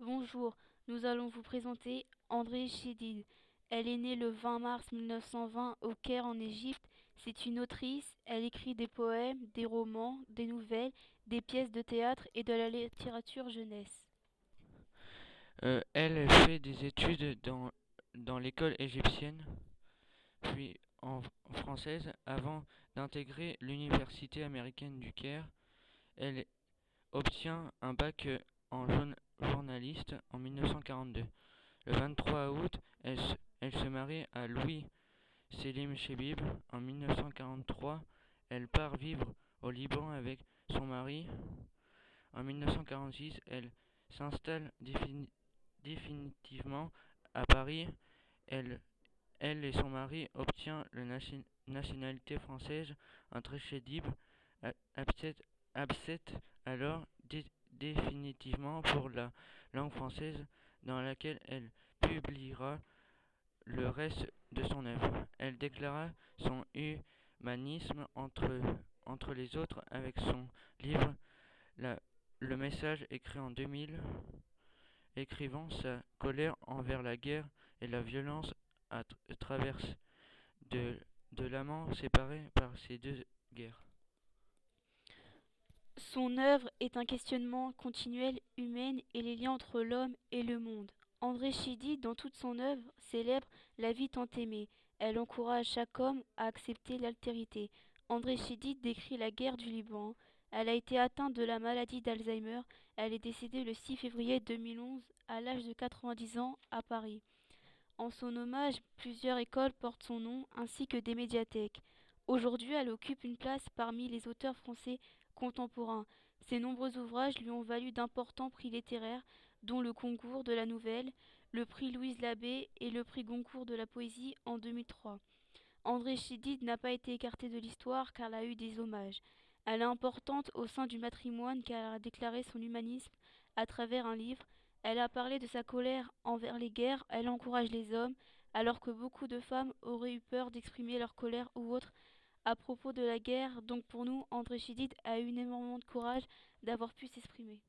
Bonjour, nous allons vous présenter André Chédid. Elle est née le 20 mars 1920 au Caire en Égypte. C'est une autrice, elle écrit des poèmes, des romans, des nouvelles, des pièces de théâtre et de la littérature jeunesse. Euh, elle fait des études dans, dans l'école égyptienne, puis en française, avant d'intégrer l'université américaine du Caire. Elle obtient un bac en journaliste en 1942. Le 23 août, elle, se marie à Louis Selim Chebib. En 1943, elle part vivre au Liban avec son mari. En 1946, elle s'installe définitivement à Paris. Elle, elle et son mari obtiennent la nationalité française. André Chedib accepte alors définitivement pour la langue française dans laquelle elle publiera le reste de son œuvre. Elle déclara son humanisme entre, les autres avec son livre Le message écrit en 2000, écrivant sa colère envers la guerre et la violence à travers de, de l'amant séparé par ces deux guerres. Son œuvre est un questionnement continuel humain et les liens entre l'homme et le monde. André Chidi, dans toute son œuvre, célèbre la vie tant aimée. Elle encourage chaque homme à accepter l'altérité. André Chidi décrit la guerre du Liban. Elle a été atteinte de la maladie d'Alzheimer. Elle est décédée le 6 février 2011 à l'âge de 90 ans à Paris. En son hommage, plusieurs écoles portent son nom ainsi que des médiathèques. Aujourd'hui, elle occupe une place parmi les auteurs français contemporains. Ses nombreux ouvrages lui ont valu d'importants prix littéraires, dont le Concours de la Nouvelle, le prix Louise Labbé et le prix Goncourt de la Poésie en 2003. André Chédid n'a pas été écartée de l'histoire car elle a eu des hommages. Elle est importante au sein du matrimoine car elle a déclaré son humanisme à travers un livre. Elle a parlé de sa colère envers les guerres, elle encourage les hommes, alors que beaucoup de femmes auraient eu peur d'exprimer leur colère ou autre à propos de la guerre. Donc pour nous, André Chédid a eu énormément de courage d'avoir pu s'exprimer.